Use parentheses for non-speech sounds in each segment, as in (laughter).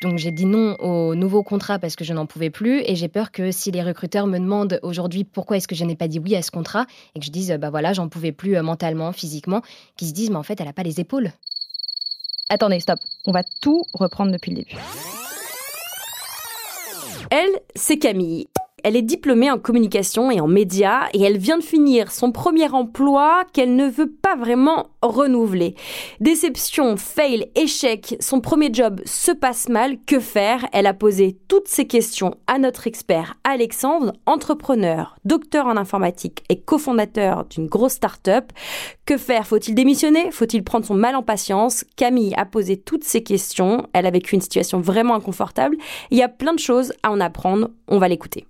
Donc j'ai dit non au nouveau contrat parce que je n'en pouvais plus et j'ai peur que si les recruteurs me demandent aujourd'hui pourquoi est-ce que je n'ai pas dit oui à ce contrat et que je dise bah voilà j'en pouvais plus euh, mentalement, physiquement, qu'ils se disent mais en fait elle n'a pas les épaules. Attendez, stop, on va tout reprendre depuis le début. Elle, c'est Camille. Elle est diplômée en communication et en médias et elle vient de finir son premier emploi qu'elle ne veut pas vraiment renouveler. Déception, fail, échec, son premier job se passe mal, que faire? Elle a posé toutes ces questions à notre expert Alexandre, entrepreneur, docteur en informatique et cofondateur d'une grosse start-up. Que faire? Faut-il démissionner? Faut-il prendre son mal en patience? Camille a posé toutes ces questions, elle a vécu une situation vraiment inconfortable. Il y a plein de choses à en apprendre, on va l'écouter.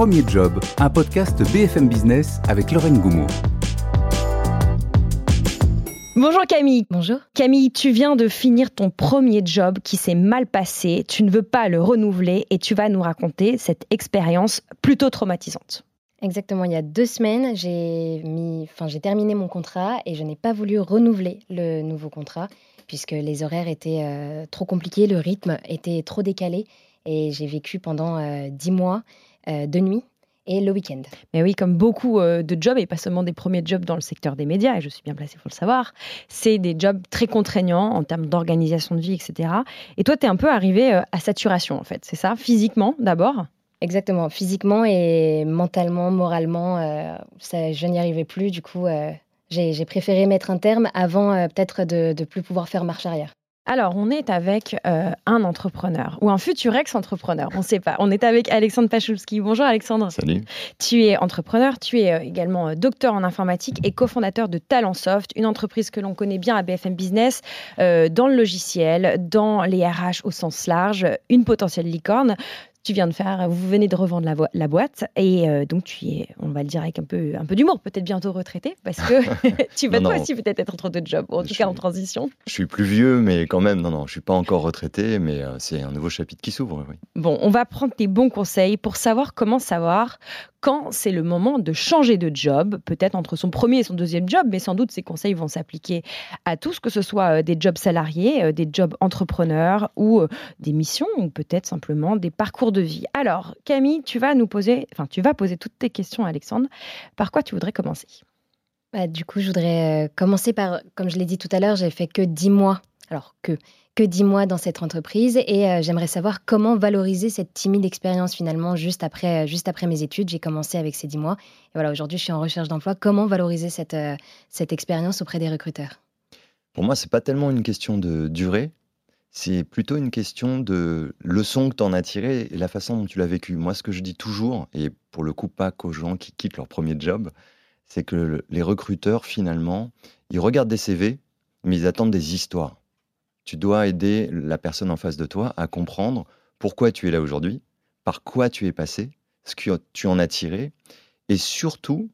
Premier Job, un podcast BFM Business avec Lorraine Goumeau. Bonjour Camille. Bonjour. Camille, tu viens de finir ton premier job qui s'est mal passé, tu ne veux pas le renouveler et tu vas nous raconter cette expérience plutôt traumatisante. Exactement, il y a deux semaines, j'ai mis, enfin, j'ai terminé mon contrat et je n'ai pas voulu renouveler le nouveau contrat puisque les horaires étaient euh, trop compliqués, le rythme était trop décalé et j'ai vécu pendant euh, dix mois de nuit et le week-end. Mais oui, comme beaucoup de jobs, et pas seulement des premiers jobs dans le secteur des médias, et je suis bien placée pour le savoir, c'est des jobs très contraignants en termes d'organisation de vie, etc. Et toi, tu es un peu arrivé à saturation, en fait, c'est ça? Physiquement, d'abord? Exactement, physiquement et mentalement, moralement, ça, je n'y arrivais plus. Du coup, j'ai préféré mettre un terme avant euh, peut-être de ne plus pouvoir faire marche arrière. Alors, on est avec euh, un entrepreneur ou un futur ex-entrepreneur, on ne sait pas. On est avec Alexandre Pachulski. Bonjour Alexandre. Salut. Tu es entrepreneur, tu es euh, également docteur en informatique et cofondateur de Talentsoft, une entreprise que l'on connaît bien à BFM Business dans le logiciel, dans les RH au sens large, une potentielle licorne tu viens de faire, vous venez de revendre la, la boîte et euh, donc tu es, on va le dire avec un peu, un peu d'humour, peut-être bientôt retraité parce que (laughs) (laughs) tu vas toi aussi peut-être être entre deux jobs, en tout cas en transition. Je suis plus vieux, mais quand même, non, non, je suis pas encore retraité, mais euh, c'est un nouveau chapitre qui s'ouvre. Oui. Bon, on va prendre tes bons conseils pour savoir comment savoir quand c'est le moment de changer de job, peut-être entre son premier et son deuxième job, mais sans doute ces conseils vont s'appliquer à tous, que ce soit euh, des jobs salariés, euh, des jobs entrepreneurs ou euh, des missions, ou peut-être simplement des parcours de vie. Alors, Camille, tu vas nous poser, enfin, tu vas poser toutes tes questions à Alexandre. Par quoi tu voudrais commencer? Bah, Du coup, je voudrais commencer par, comme je l'ai dit tout à l'heure, j'ai fait que dix mois. Alors que que dix mois dans cette entreprise et euh, j'aimerais savoir comment valoriser cette timide expérience finalement juste après, euh, juste après mes études. J'ai commencé avec ces dix mois et voilà, aujourd'hui je suis en recherche d'emploi. Comment valoriser cette, euh, cette expérience auprès des recruteurs? Pour moi, c'est pas tellement une question de durée, c'est plutôt une question de leçon que tu en as tiré et la façon dont tu l'as vécu. Moi, ce que je dis toujours, et pour le coup pas qu'aux gens qui quittent leur premier job, c'est que les recruteurs, finalement, ils regardent des CV, mais ils attendent des histoires tu dois aider la personne en face de toi à comprendre pourquoi tu es là aujourd'hui, par quoi tu es passé, ce que tu en as tiré, et surtout,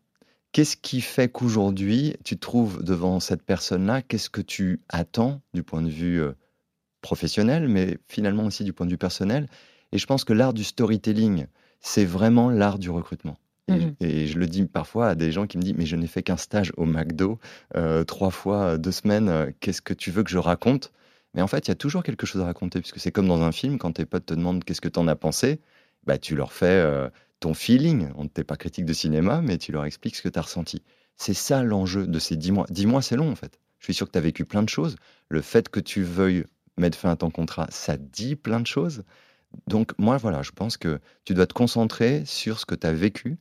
qu'est-ce qui fait qu'aujourd'hui, tu te trouves devant cette personne-là, qu'est-ce que tu attends du point de vue euh, professionnel, mais finalement aussi du point de vue personnel? Et je pense que l'art du storytelling, c'est vraiment l'art du recrutement. Et, mmh je le dis parfois à des gens qui me disent Mais je n'ai fait qu'un stage au McDo, euh, trois fois, deux semaines, euh, qu'est-ce que tu veux que je raconte? Mais en fait, il y a toujours quelque chose à raconter, puisque c'est comme dans un film, quand tes potes te demandent qu'est-ce que tu en as pensé, bah, tu leur fais euh, ton feeling. On ne pas critique de cinéma, mais tu leur expliques ce que tu as ressenti. C'est ça l'enjeu de ces dix mois. Dix mois, c'est long, en fait. Je suis sûr que tu as vécu plein de choses. Le fait que tu veuilles mettre fin à ton contrat, ça dit plein de choses. Donc, moi, voilà, je pense que tu dois te concentrer sur ce que tu as vécu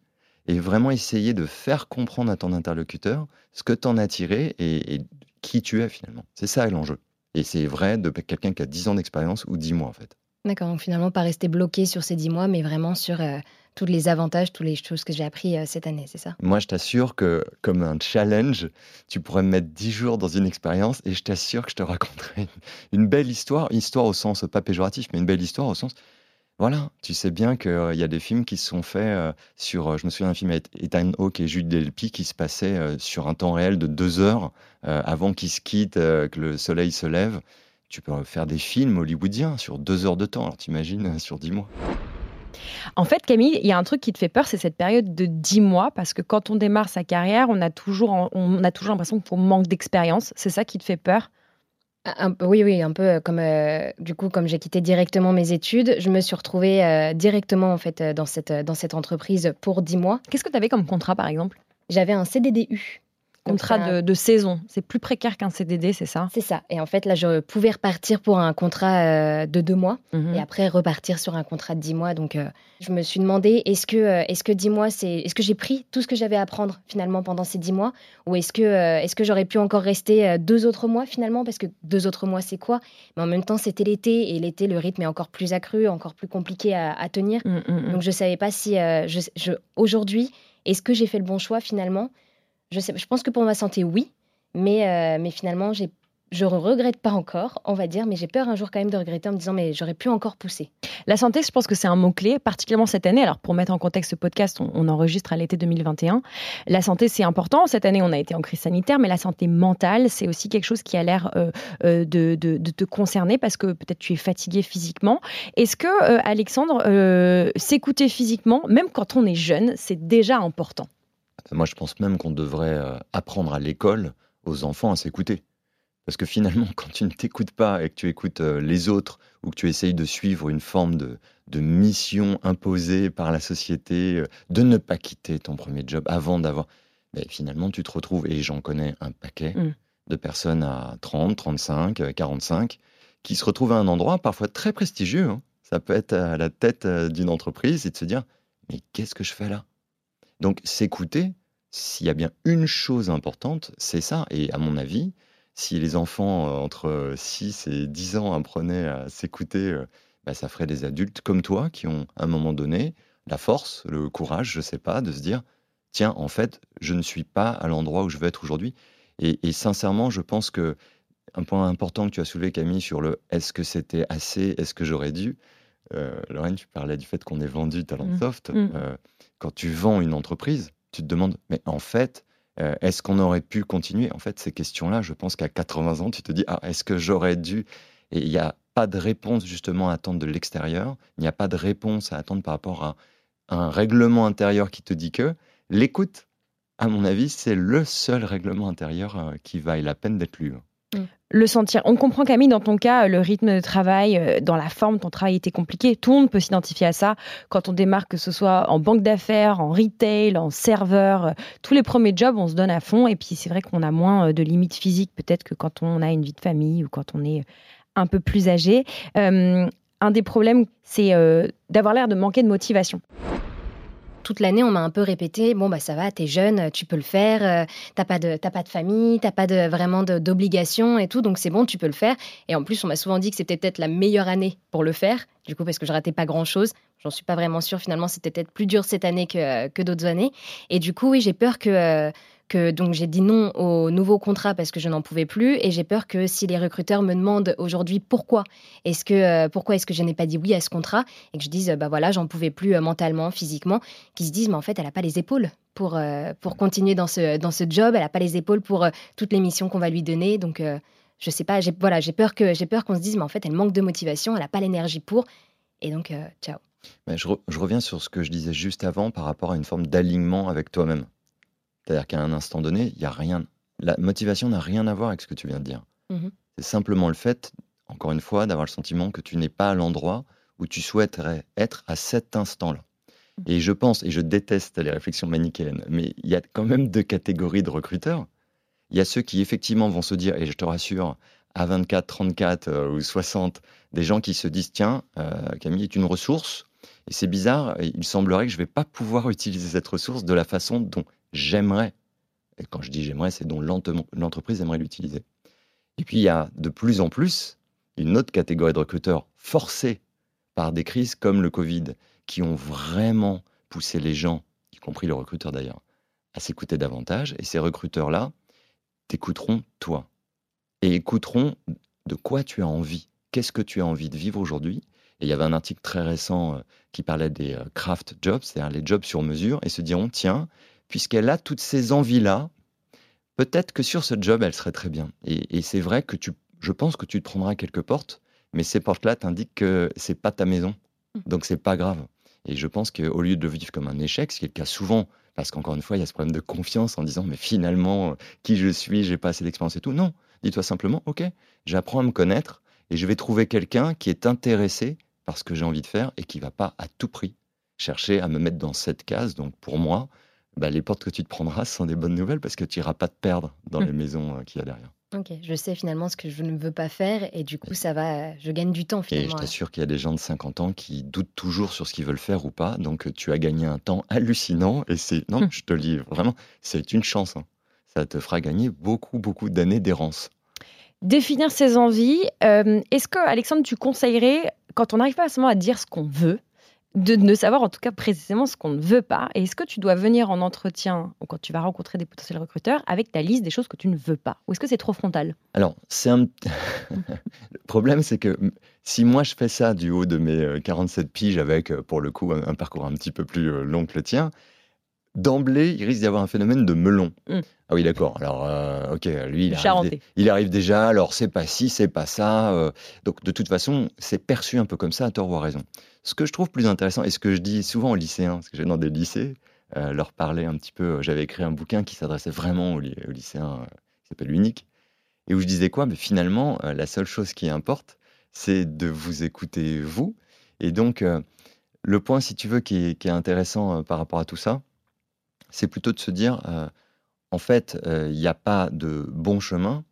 et vraiment essayer de faire comprendre à ton interlocuteur ce que tu en as tiré et qui tu es finalement. C'est ça l'enjeu. Et c'est vrai de quelqu'un qui a 10 ans d'expérience ou 10 mois en fait. D'accord, donc finalement pas rester bloqué sur ces 10 mois, mais vraiment sur euh, tous les avantages, toutes les choses que j'ai appris euh, cette année, c'est ça? Moi je t'assure que comme un challenge, tu pourrais me mettre 10 jours dans une expérience et je t'assure que je te raconterai une, belle histoire, histoire au sens pas péjoratif, mais une belle histoire au sens voilà, tu sais bien qu'il y a des films qui se sont faits sur. je me souviens d'un film avec Ethan Hawke et Jude Delpy qui se passait sur un temps réel de deux heures avant qu'ils se quittent, que le soleil se lève. Tu peux faire des films hollywoodiens sur deux heures de temps, alors t'imagines (laughs) sur dix mois. En fait, Camille, il y a un truc qui te fait peur, c'est cette période de 10 mois, parce que quand on démarre sa carrière, on a toujours, on a toujours l'impression qu'on manque d'expérience. C'est ça qui te fait peur? Oui, oui, un peu euh, comme euh, du coup, comme j'ai quitté directement mes études, je me suis retrouvée euh, directement en fait dans cette, dans cette entreprise pour 10 mois. Qu'est-ce que tu avais comme contrat par exemple? J'avais un CDDU. Contrat de, saison, c'est plus précaire qu'un CDD, c'est ça? C'est ça. Et en fait, là, je pouvais repartir pour un contrat de deux mois mhm. et après repartir sur un contrat de dix mois. Donc, je me suis demandé est-ce que, est-ce que dix mois, c'est, est-ce que j'ai pris tout ce que j'avais à apprendre finalement pendant ces dix mois, ou est-ce que, est-ce que j'aurais pu encore rester deux autres mois finalement, parce que deux autres mois, c'est quoi? Mais en même temps, c'était l'été et l'été, le rythme est encore plus accru, encore plus compliqué à, tenir. Mm, mm, mm. Donc, je savais pas si, je, aujourd'hui, est-ce que j'ai fait le bon choix finalement? Je, pense que pour ma santé, oui. Mais, euh, mais finalement, je ne regrette pas encore, on va dire, mais j'ai peur un jour quand même de regretter en me disant mais j'aurais pu encore pousser. La santé, je pense que c'est un mot-clé, particulièrement cette année. Alors pour mettre en contexte ce podcast, on, enregistre à l'été 2021. La santé, c'est important. Cette année, on a été en crise sanitaire, mais la santé mentale, c'est aussi quelque chose qui a l'air euh, euh, de, te concerner parce que peut-être tu es fatigué physiquement. Est-ce que, Alexandre, s'écouter physiquement, même quand on est jeune, c'est déjà important? Moi, je pense même qu'on devrait euh, apprendre à l'école aux enfants à s'écouter. Parce que finalement, (laughs) quand tu ne t'écoutes pas et que tu écoutes euh, les autres ou que tu essayes de suivre une forme de, mission imposée par la société, euh, de ne pas quitter ton premier job avant d'avoir... Ben, finalement, tu te retrouves, et j'en connais un paquet mm. de personnes à 30, 35, 45, qui se retrouvent à un endroit parfois très prestigieux. Hein. Ça peut être à la tête d'une entreprise et de se dire, mais qu'est-ce que je fais là? Donc s'écouter, s'il y a bien une chose importante, c'est ça. Et à mon avis, si les enfants euh, entre 6 et 10 ans apprenaient à s'écouter, euh, bah, ça ferait des adultes comme toi qui ont à un moment donné la force, le courage, je ne sais pas, de se dire, tiens, en fait, je ne suis pas à l'endroit où je veux être aujourd'hui. Et, sincèrement, je pense que un point important que tu as soulevé, Camille, sur le est-ce que c'était assez, est-ce que j'aurais dû, euh, Lorraine, tu parlais du fait qu'on ait vendu Talentsoft. Mmh. Mmh quand tu vends une entreprise, tu te demandes, mais en fait, euh, est-ce qu'on aurait pu continuer? En fait, ces questions-là, je pense qu'à 80 ans, tu te dis, ah, est-ce que j'aurais dû? Et il n'y a pas de réponse justement à attendre de l'extérieur, il n'y a pas de réponse à attendre par rapport à un règlement intérieur qui te dit que l'écoute, à mon avis, c'est le seul règlement intérieur euh, qui vaille la peine d'être lu. Mm. Le sentir. On comprend Camille, dans ton cas, le rythme de travail, euh, dans la forme, ton travail était compliqué. Tout le monde peut s'identifier à ça. Quand on démarre, que ce soit en banque d'affaires, en retail, en serveur, euh, tous les premiers jobs, on se donne à fond. Et puis c'est vrai qu'on a moins euh, de limites physiques peut-être que quand on a une vie de famille ou quand on est un peu plus âgé. un des problèmes, c'est d'avoir l'air de manquer de motivation toute l'année, on m'a un peu répété bon bah ça va, t'es jeune, tu peux le faire, euh, t'as pas de pas de famille, t'as pas de vraiment d'obligation et tout, donc c'est bon, tu peux le faire. Et en plus, on m'a souvent dit que c'était peut-être la meilleure année pour le faire, du coup parce que je ratais pas grand chose. J'en suis pas vraiment sûre. Finalement, c'était peut-être plus dur cette année que, que d'autres années. Et du coup, oui, j'ai peur que euh, que donc j'ai dit non au nouveau contrat parce que je n'en pouvais plus et j'ai peur que si les recruteurs me demandent aujourd'hui pourquoi est-ce que euh, pourquoi est-ce que je n'ai pas dit oui à ce contrat et que je dise bah voilà j'en pouvais plus euh, mentalement physiquement qu'ils se disent mais en fait elle a pas les épaules pour euh, pour continuer dans ce dans ce job. Elle a pas les épaules pour toutes les missions qu'on va lui donner. Donc je sais pas j'ai voilà j'ai peur que j'ai peur qu'on se dise mais en fait elle manque de motivation elle a pas l'énergie pour. Et donc ciao. Je reviens sur ce que je disais juste avant par rapport à une forme d'alignement avec toi-même c'est-à-dire qu'à un instant donné, il y a rien. La motivation n'a rien à voir avec ce que tu viens de dire. Mmh c'est simplement le fait, encore une fois, d'avoir le sentiment que tu n'es pas à l'endroit où tu souhaiterais être à cet instant-là. Mmh. Et je pense, et je déteste les réflexions manichéennes, mais il y a quand même deux catégories de recruteurs. Il y a ceux qui effectivement vont se dire, et je te rassure, à 24, 34 euh, ou 60, des gens qui se disent, tiens, euh, Camille est une ressource, et c'est bizarre, il semblerait que je ne vais pas pouvoir utiliser cette ressource de la façon dont j'aimerais, et quand je dis j'aimerais, c'est dont l'entreprise aimerait l'utiliser. Et puis il y a de plus en plus une autre catégorie de recruteurs forcés par des crises comme le Covid, qui ont vraiment poussé les gens, y compris les recruteurs d'ailleurs, à s'écouter davantage. Et ces recruteurs-là t'écouteront toi. Et écouteront de quoi tu as envie. Qu'est-ce que tu as envie de vivre aujourd'hui Et il y avait un article très récent euh, qui parlait des euh, craft jobs, c'est-à-dire les jobs sur mesure, et se diront, tiens, puisqu'elle a toutes ces envies-là, peut-être que sur ce job, elle serait très bien. Et, c'est vrai que tu, je pense que tu te prendras quelques portes, mais ces portes-là t'indiquent que c'est pas ta maison, mmh. donc c'est pas grave. Et je pense qu'au lieu de le vivre comme un échec, ce qui est le cas souvent, parce qu'encore une fois, il y a ce problème de confiance en disant, mais finalement, euh, qui je suis, j'ai pas assez d'expérience et tout. Non, dis-toi simplement, ok, j'apprends à me connaître et je vais trouver quelqu'un qui est intéressé par ce que j'ai envie de faire et qui va pas à tout prix chercher à me mettre dans cette case. Donc pour moi, bah, les portes que tu te prendras (laughs) sont des bonnes nouvelles parce que tu n'iras pas te perdre dans les maisons euh, qu'il y a derrière. Ok, je sais finalement ce que je ne veux pas faire et du coup, ça va, je gagne du temps Et finalement. je t'assure qu'il y a des gens de 50 ans qui doutent toujours sur ce qu'ils veulent faire ou pas. Donc tu as gagné un temps hallucinant et c'est, non, Hum. je te le dis vraiment, c'est une chance. hein. Ça te fera gagner beaucoup, beaucoup d'années d'errance. Définir ses envies. euh, Est-ce que, Alexandre, tu conseillerais, quand on n'arrive pas seulement à dire ce qu'on veut, de ne savoir en tout cas précisément ce qu'on ne veut pas Et est-ce que tu dois venir en entretien ou quand tu vas rencontrer des potentiels recruteurs avec ta liste des choses que tu ne veux pas? Ou est-ce que c'est trop frontal? Alors, c'est un... (laughs) le problème, c'est que si moi je fais ça du haut de mes euh, 47 piges avec, euh, pour le coup, un, un parcours un petit peu plus euh, long que le tien, d'emblée, il risque d'y avoir un phénomène de melon. Mm. Ah oui, d'accord. Alors, euh, ok, lui, il arrive, il arrive déjà, alors c'est pas ci, c'est pas ça. euh, donc, de toute façon, c'est perçu un peu comme ça, à tort ou à raison. Ce que je trouve plus intéressant, et ce que je dis souvent aux lycéens, parce que j'ai dans des lycées, euh, leur parler un petit peu, j'avais écrit un bouquin qui s'adressait vraiment aux, aux lycéens, qui s'appelle Unique, et où je disais quoi? Mais finalement, la seule chose qui importe, c'est de vous écouter vous. Et donc, le point, si tu veux, qui est, qui est intéressant par rapport à tout ça, c'est plutôt de se dire, euh, en fait, euh, il n'y a pas de bon chemin.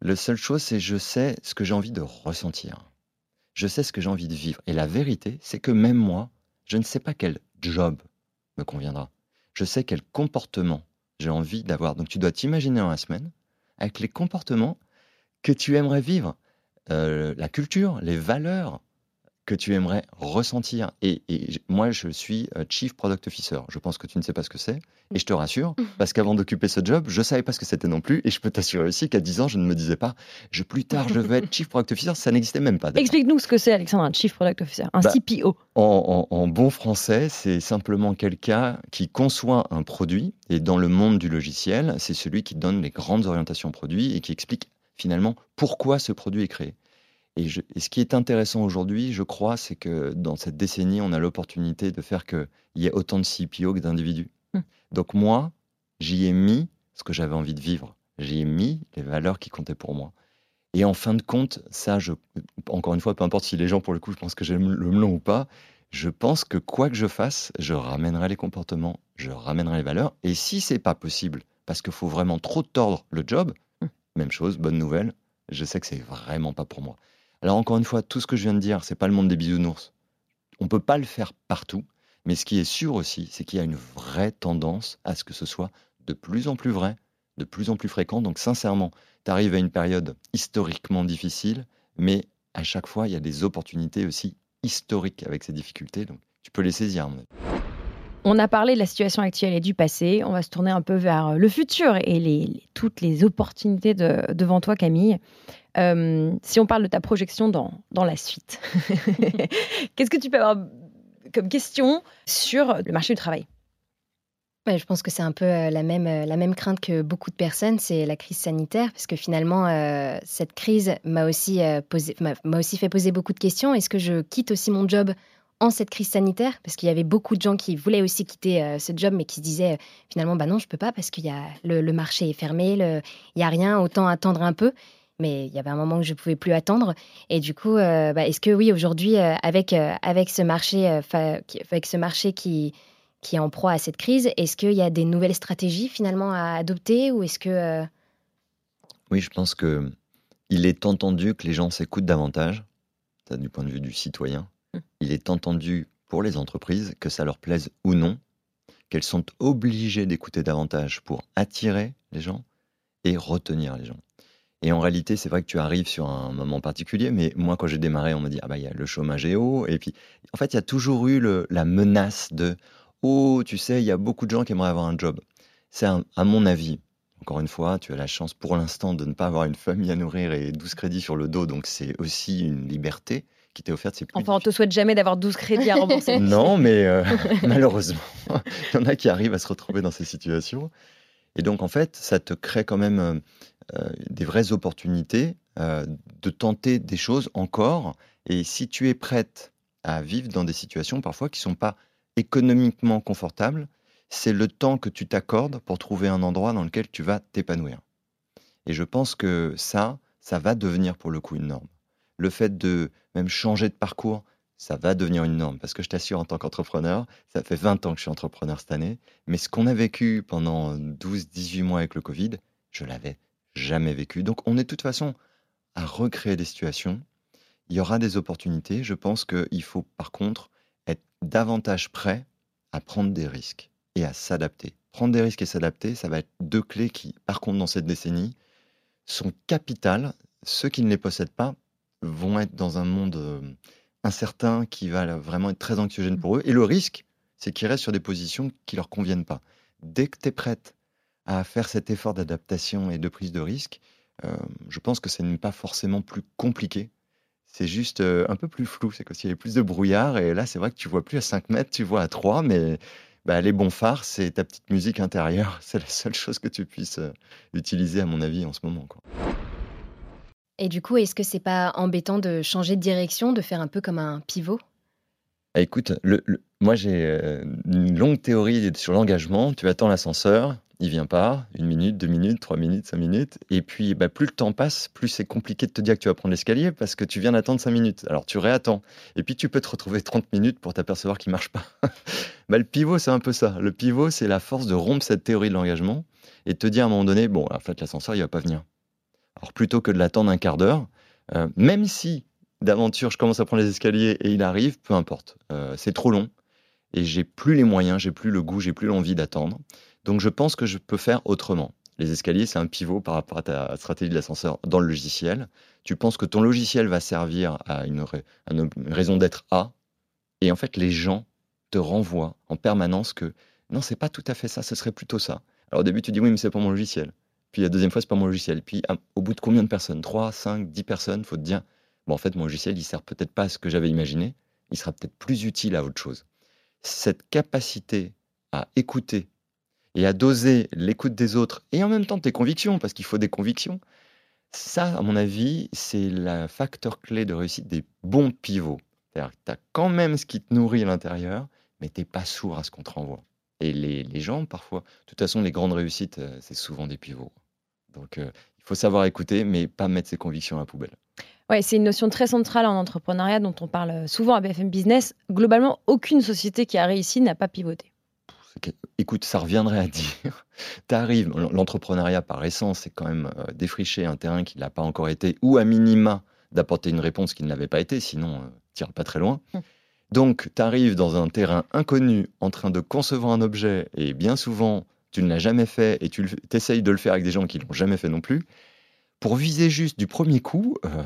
La seule chose, c'est je sais ce que j'ai envie de ressentir. Je sais ce que j'ai envie de vivre. Et la vérité, c'est que même moi, je ne sais pas quel job me conviendra. Je sais quel comportement j'ai envie d'avoir. Donc tu dois t'imaginer dans la semaine avec les comportements que tu aimerais vivre, euh, la culture, les valeurs que tu aimerais ressentir. Et, moi, je suis euh, Chief Product Officer. Je pense que tu ne sais pas ce que c'est. Et je te rassure, (laughs) parce qu'avant d'occuper ce job, je ne savais pas ce que c'était non plus. Et je peux t'assurer aussi qu'à 10 ans, je ne me disais pas, je, plus tard, je veux être Chief Product Officer. Ça n'existait même pas. Explique-nous ce que c'est, Alexandre, un Chief Product Officer, un Bah, CPO. En, en- en bon français, c'est simplement quelqu'un qui conçoit un produit. Et dans le monde du logiciel, c'est celui qui donne les grandes orientations produits et qui explique finalement pourquoi ce produit est créé. Et, je- et ce qui est intéressant aujourd'hui, je crois, c'est que dans cette décennie, on a l'opportunité de faire qu'il y ait autant de CPO que d'individus. Hmm. Donc moi, j'y ai mis ce que j'avais envie de vivre. J'y ai mis les valeurs qui comptaient pour moi. Et en fin de compte, ça, je, encore une fois, peu importe si les gens, pour le coup, je pense que j'aime le melon ou pas, je pense que quoi que je fasse, je ramènerai les comportements, je ramènerai les valeurs. Et si c'est pas possible, parce qu'il faut vraiment trop tordre le job, Hmm. même chose, bonne nouvelle, je sais que c'est vraiment pas pour moi. Alors encore une fois, tout ce que je viens de dire, c'est pas le monde des bisounours. On peut pas le faire partout, mais ce qui est sûr aussi, c'est qu'il y a une vraie tendance à ce que ce soit de plus en plus vrai, de plus en plus fréquent. Donc sincèrement, tu arrives à une période historiquement difficile, mais à chaque fois, il y a des opportunités aussi historiques avec ces difficultés. Donc tu peux les saisir. On a parlé de la situation actuelle et du passé. On va se tourner un peu vers le futur et toutes les opportunités de- devant toi, Camille. Euh, si on parle de ta projection dans, dans la suite, (laughs) qu'est-ce que tu peux avoir comme question sur le marché du travail? Je pense que c'est un peu euh, la même, euh, la même crainte que beaucoup de personnes, c'est la crise sanitaire, parce que finalement, euh, cette crise m'a aussi, euh, m'a aussi fait poser beaucoup de questions. Est-ce que je quitte aussi mon job en cette crise sanitaire Parce qu'il y avait beaucoup de gens qui voulaient aussi quitter euh, ce job, mais qui se disaient euh, finalement, bah non, je peux pas, parce que le, le marché est fermé, il y a rien, autant attendre un peu. Mais il y avait un moment où je pouvais plus attendre. Et du coup, euh, bah, est-ce que oui, aujourd'hui, avec, avec ce marché, avec ce marché qui, qui est en proie à cette crise, est-ce qu'il y a des nouvelles stratégies finalement à adopter ou est-ce que Oui, je pense que il est entendu que les gens s'écoutent davantage, du point de vue du citoyen. Il est entendu pour les entreprises, que ça leur plaise ou non, qu'elles sont obligées d'écouter davantage pour attirer les gens et retenir les gens. Et en réalité, c'est vrai que tu arrives sur un moment particulier, mais moi, quand j'ai démarré, on m'a dit, ah bah, il y a le chômage est haut. Et puis, en fait, il y a toujours eu la menace de, oh, tu sais, il y a beaucoup de gens qui aimeraient avoir un job. C'est, à mon avis, encore une fois, tu as la chance pour l'instant de ne pas avoir une famille à nourrir et 12 crédits sur le dos, donc c'est aussi une liberté qui t'est offerte. C'est plus Enfin, on te souhaite jamais d'avoir 12 crédits à rembourser. (laughs) non, mais euh, (laughs) (laughs) malheureusement, il y en a qui arrivent à se retrouver dans ces situations. Et donc, en fait, ça te crée quand même euh, euh, des vraies opportunités euh, de tenter des choses encore. Et si tu es prête à vivre dans des situations parfois qui ne sont pas économiquement confortables. C'est le temps que tu t'accordes pour trouver un endroit dans lequel tu vas t'épanouir. Et je pense que ça, ça va devenir pour le coup une norme. Le fait de même changer de parcours, ça va devenir une norme. Parce que je t'assure, en tant qu'entrepreneur, ça fait 20 ans que je suis entrepreneur cette année, mais ce qu'on a vécu pendant 12-18 mois avec le Covid, je l'avais jamais vécu. Donc on est de toute façon à recréer des situations. Il y aura des opportunités. Je pense qu'il faut par contre être davantage prêt à prendre des risques et à s'adapter. Prendre des risques et s'adapter, ça va être deux clés qui, par contre, dans cette décennie, sont capitales. Ceux qui ne les possèdent pas vont être dans un monde euh, incertain qui va vraiment être très anxiogène mmh. pour eux. Et le risque, c'est qu'ils restent sur des positions qui leur conviennent pas. Dès que tu es prête à faire cet effort d'adaptation et de prise de risque, euh, je pense que ce n'est pas forcément plus compliqué. C'est juste euh, un peu plus flou. C'est s'il y avait plus de brouillard. Et là, c'est vrai que tu vois plus à 5 mètres, tu vois à 3. Mais bah, les bons phares, c'est ta petite musique intérieure. (laughs) C'est la seule chose que tu puisses euh, utiliser, à mon avis, en ce moment. Quoi. Et du coup, est-ce que c'est pas embêtant de changer de direction, de faire un peu comme un pivot? Ah, Écoute, moi j'ai une longue théorie sur l'engagement. Tu attends l'ascenseur, il vient pas, une minute, deux minutes, trois minutes, cinq minutes. Et puis, bah, plus le temps passe, plus c'est compliqué de te dire que tu vas prendre l'escalier parce que tu viens d'attendre cinq minutes. Alors tu réattends. Et puis tu peux te retrouver 30 minutes pour t'apercevoir qu'il marche pas. (laughs) bah, le pivot, c'est un peu ça. Le pivot, c'est la force de rompre cette théorie de l'engagement et de te dire à un moment donné, bon, en fait, l'ascenseur, il va pas venir. Alors plutôt que de l'attendre un quart d'heure, euh, même si d'aventure je commence à prendre les escaliers et il arrive, peu importe. Euh, c'est trop long et j'ai plus les moyens, j'ai plus le goût, j'ai plus l'envie d'attendre. Donc je pense que je peux faire autrement. Les escaliers, c'est un pivot par rapport à ta stratégie de l'ascenseur dans le logiciel. Tu penses que ton logiciel va servir à une, raison d'être A, et en fait, les gens te renvoient en permanence que non, c'est pas tout à fait ça, ce serait plutôt ça. Alors au début, tu dis oui, mais c'est pas mon logiciel. Puis la deuxième fois, c'est pas mon logiciel. Puis au bout de combien de personnes? 3, 5, 10 personnes, faut te dire bon, en fait, mon logiciel, il sert peut-être pas à ce que j'avais imaginé, il sera peut-être plus utile à autre chose. Cette capacité à écouter et à doser l'écoute des autres et en même temps tes convictions, parce qu'il faut des convictions, ça, à mon avis, c'est le facteur clé de réussite des bons pivots. C'est-à-dire que tu as quand même ce qui te nourrit à l'intérieur, mais tu n'es pas sourd à ce qu'on te renvoie. Et les, les, gens, parfois, de toute façon, les grandes réussites, euh, c'est souvent des pivots. Donc, euh, il faut savoir écouter, mais pas mettre ses convictions à la poubelle. Ouais, c'est une notion très centrale en entrepreneuriat dont on parle souvent à BFM Business. Globalement, aucune société qui a réussi n'a pas pivoté écoute, ça reviendrait à (laughs) dire, tu arrives, l'entrepreneuriat par essence, c'est quand même euh, défricher un terrain qui ne l'a pas encore été, ou à minima d'apporter une réponse qui ne l'avait pas été, sinon euh, tu pas très loin. Donc, tu arrives dans un terrain inconnu, en train de concevoir un objet, et bien souvent, tu ne l'as jamais fait, et tu essayes de le faire avec des gens qui ne l'ont jamais fait non plus. Pour viser juste du premier coup, euh,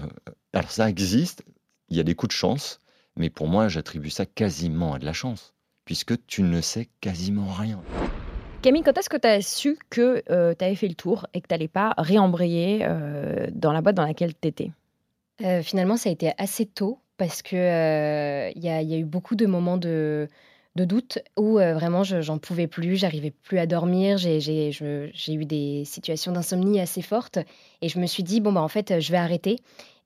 alors ça existe, il y a des coups de chance, mais pour moi, j'attribue ça quasiment à de la chance puisque tu ne sais quasiment rien. Camille, quand est-ce que tu as su que euh, tu avais fait le tour et que tu n'allais pas réembrayer euh, dans la boîte dans laquelle tu étais euh, Finalement, ça a été assez tôt parce qu'il il y, a eu beaucoup de moments de, de doute où vraiment j'en pouvais plus, j'arrivais plus à dormir, j'ai eu des situations d'insomnie assez fortes et je me suis dit, bon, bah, en fait, je vais arrêter.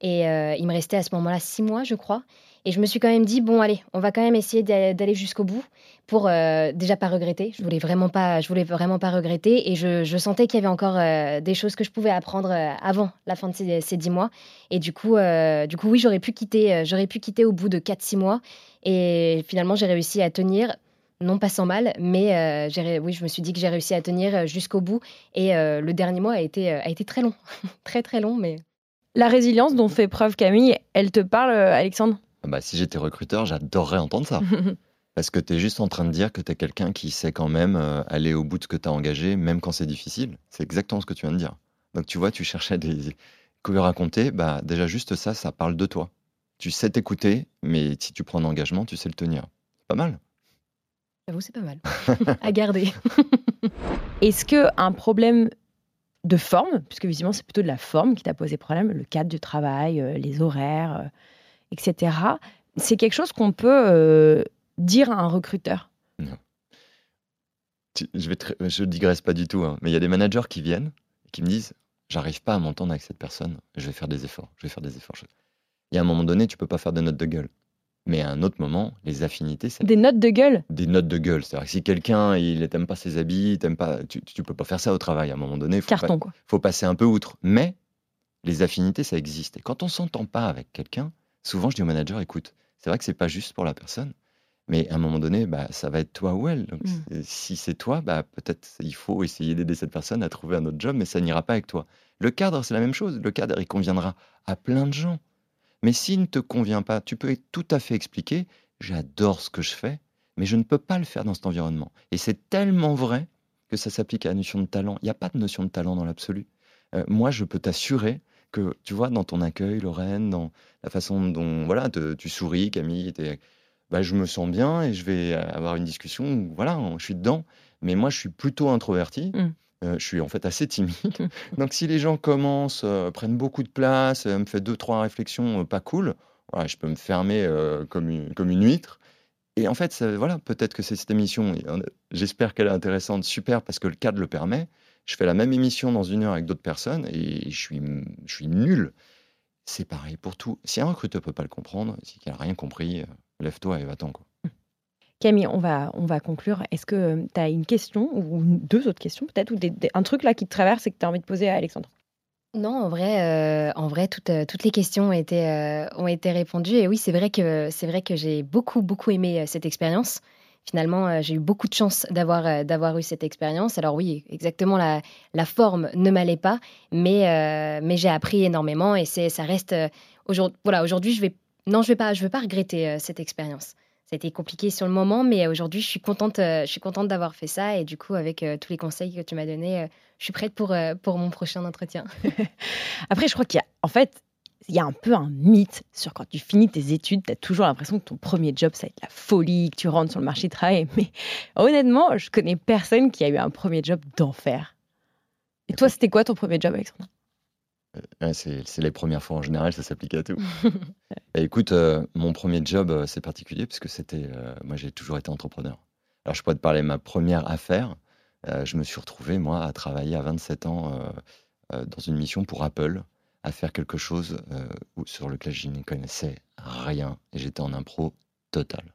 Et il me restait à ce moment-là six mois, je crois. Et je me suis quand même dit bon allez, on va quand même essayer d'aller jusqu'au bout pour euh, déjà pas regretter. Je voulais vraiment pas, je voulais vraiment pas regretter et je, sentais qu'il y avait encore euh, des choses que je pouvais apprendre euh, avant la fin de ces, dix mois. Et du coup, du coup oui, j'aurais pu quitter, pu quitter au bout de 4-6 mois. Et finalement, j'ai réussi à tenir. Non pas sans mal, mais oui, je me suis dit que j'ai réussi à tenir jusqu'au bout. Et le dernier mois a été, a été très long, (laughs) très très long, mais la résilience dont fait preuve Camille, elle te parle, Alexandre? Bah, si j'étais recruteur, j'adorerais entendre ça. (laughs) Parce que tu es juste en train de dire que tu es quelqu'un qui sait quand même euh, aller au bout de ce que tu as engagé, même quand c'est difficile. C'est exactement ce que tu viens de dire. Donc tu vois, tu cherchais des coups raconter, bah déjà juste ça, ça parle de toi. Tu sais t'écouter, mais si tu prends un engagement, tu sais le tenir. Pas mal. J'avoue, c'est pas mal. (laughs) à garder. (laughs) Est-ce que un problème de forme, puisque visiblement c'est plutôt de la forme qui t'a posé problème, le cadre du travail, euh, les horaires, euh, etc. C'est quelque chose qu'on peut euh, dire à un recruteur. Non. Je vais je digresse pas du tout, hein, mais il y a des managers qui viennent et qui me disent j'arrive pas à m'entendre avec cette personne, je vais faire des efforts, je vais faire des efforts. Et à un moment donné, tu peux pas faire de note de gueule. Mais à un autre moment, les affinités, c'est Des notes de gueule? Des notes de gueule. C'est-à-dire que si quelqu'un, il n'aime pas ses habits, il t'aime pas, tu, tu peux pas faire ça au travail. À un moment donné, faut, Carton, quoi. faut passer un peu outre. Mais les affinités, ça existe. Et quand on s'entend pas avec quelqu'un, souvent je dis au manager, écoute, c'est vrai que c'est pas juste pour la personne, mais à un moment donné, bah, ça va être toi ou elle. Donc, Mm. si c'est toi, bah, peut-être il faut essayer d'aider cette personne à trouver un autre job, mais ça n'ira pas avec toi. Le cadre, c'est la même chose. Le cadre, il conviendra à plein de gens. Mais s'il ne te convient pas, tu peux tout à fait expliquer, j'adore ce que je fais, mais je ne peux pas le faire dans cet environnement. Et c'est tellement vrai que ça s'applique à la notion de talent. Il n'y a pas de notion de talent dans l'absolu. Euh, moi, je peux t'assurer que, tu vois, dans ton accueil, Lorraine, dans la façon dont voilà, te- tu souris, Camille, bah, je me sens bien et je vais avoir une discussion où voilà, je suis dedans. Mais moi, je suis plutôt introverti. Mm. Euh, je suis en fait assez timide. (laughs) (laughs) Donc, si les gens commencent, euh, prennent beaucoup de place, euh, me fait deux, trois réflexions euh, pas cool, voilà, je peux me fermer euh, comme, une, comme une huître. Et en fait, ça- voilà, peut-être que cette émission, euh, j'espère qu'elle est intéressante, super, parce que le cadre le permet. Je fais la même émission dans une heure avec d'autres personnes et je suis, je suis nul. C'est pareil pour tout. Si un recruteur peut pas le comprendre, c'est qu'il n'a rien compris, euh, lève-toi et va-t'en. quoi. Camille, on va, on va conclure. Est-ce que tu as une question ou deux autres questions peut-être ou des- des- un truc là qui te traverse et que tu as envie de poser à Alexandre? Non, en vrai, euh, en vrai toutes, euh, toutes les questions ont été, euh, ont été répondues. Et oui, c'est vrai que, c'est vrai que j'ai beaucoup, beaucoup aimé euh, cette expérience. Finalement, euh, j'ai eu beaucoup de chance d'avoir, euh, d'avoir eu cette expérience. Alors oui, exactement, la, forme ne m'allait pas, mais, euh, mais j'ai appris énormément et ça reste... aujourd'hui, voilà, aujourd'hui, je vais... Non, je vais pas, vais pas regretter cette expérience. Ça a été compliqué sur le moment, mais aujourd'hui, je suis contente, je suis contente d'avoir fait ça. Et du coup, avec tous les conseils que tu m'as donnés, je suis prête pour, pour mon prochain entretien. (laughs) Après, je crois qu'il y a, en fait, il y a un peu un mythe sur quand tu finis tes études, tu as toujours l'impression que ton premier job, ça va être la folie, que tu rentres sur le marché du travail. (laughs) Mais honnêtement, je connais personne qui a eu un premier job d'enfer. Et toi, c'était quoi ton premier job, Alexandre? Ouais, c'est les premières fois en général, ça s'applique à tout. Et (laughs) écoute, euh, mon premier job, euh, c'est particulier parce que c'était, euh, moi j'ai toujours été entrepreneur. Alors je pourrais te parler de ma première affaire. Euh, je me suis retrouvé, moi, à travailler à 27 ans euh, euh, dans une mission pour Apple, à faire quelque chose euh, sur lequel je n'y connaissais rien et j'étais en impro total.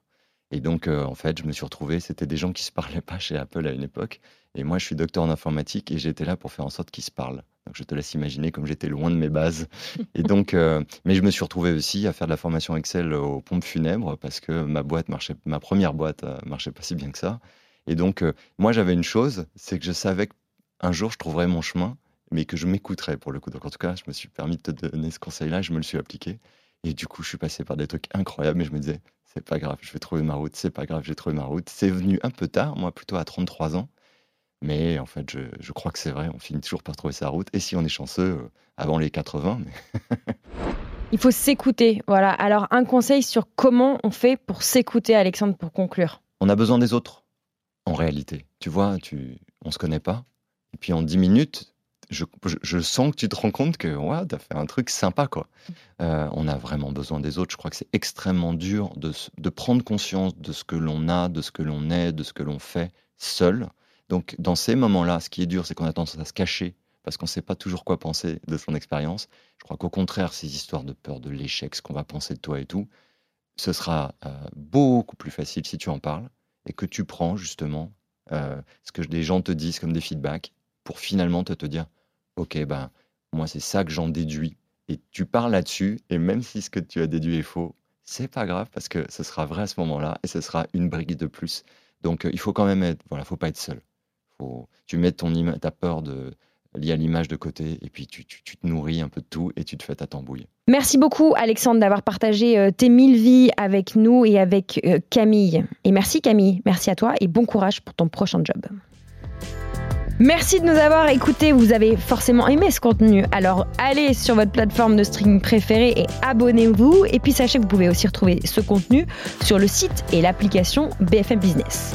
Et donc, euh, en fait, je me suis retrouvé, c'était des gens qui se parlaient pas chez Apple à une époque. Et moi, je suis docteur en informatique et j'étais là pour faire en sorte qu'ils se parlent. Donc, je te laisse imaginer comme j'étais loin de mes bases. (laughs) Et donc, euh, mais je me suis retrouvé aussi à faire de la formation Excel aux pompes funèbres parce que ma boîte marchait, ma première boîte euh, marchait pas si bien que ça. Et donc, moi, j'avais une chose, c'est que je savais qu'un jour, je trouverais mon chemin, mais que je m'écouterais pour le coup. Donc, en tout cas, je me suis permis de te donner ce conseil-là, je me le suis appliqué. Et du coup, je suis passé par des trucs incroyables, mais je me disais, c'est pas grave, je vais trouver ma route, c'est pas grave, j'ai trouvé ma route. C'est venu un peu tard, moi plutôt à 33 ans. Mais en fait, je, je crois que c'est vrai, on finit toujours par trouver sa route. Et si on est chanceux, euh, avant les 80, mais (laughs) Il faut s'écouter. Voilà. Alors, un conseil sur comment on fait pour s'écouter, Alexandre, pour conclure. on a besoin des autres, en réalité. Tu vois, tu, on se connaît pas. Et puis en 10 minutes, je, sens que tu te rends compte que ouais, tu as fait un truc sympa. quoi. Euh, on a vraiment besoin des autres. Je crois que c'est extrêmement dur de, prendre conscience de ce que l'on a, de ce que l'on est, de ce que l'on fait seul. Donc dans ces moments-là, ce qui est dur, c'est qu'on a tendance à se cacher parce qu'on ne sait pas toujours quoi penser de son expérience. Je crois qu'au contraire, ces histoires de peur de l'échec, ce qu'on va penser de toi et tout, ce sera euh, beaucoup plus facile si tu en parles et que tu prends justement euh, ce que des gens te disent comme des feedbacks pour finalement te, te dire ok ben moi c'est ça que j'en déduis et tu parles là-dessus et même si ce que tu as déduit est faux c'est pas grave parce que ce sera vrai à ce moment-là et ce sera une brique de plus donc euh, il faut quand même être voilà faut pas être seul faut tu mets ton ta peur de liée à l'image de côté et puis tu, tu- tu te nourris un peu de tout et tu te fais ta tambouille Merci beaucoup, Alexandre, d'avoir partagé euh, tes mille vies avec nous et avec euh, Camille. Et merci, Camille. Merci à toi et bon courage pour ton prochain job. Merci de nous avoir écoutés. Vous avez forcément aimé ce contenu. Alors allez sur votre plateforme de streaming préférée et abonnez-vous. Et puis sachez que vous pouvez aussi retrouver ce contenu sur le site et l'application BFM Business.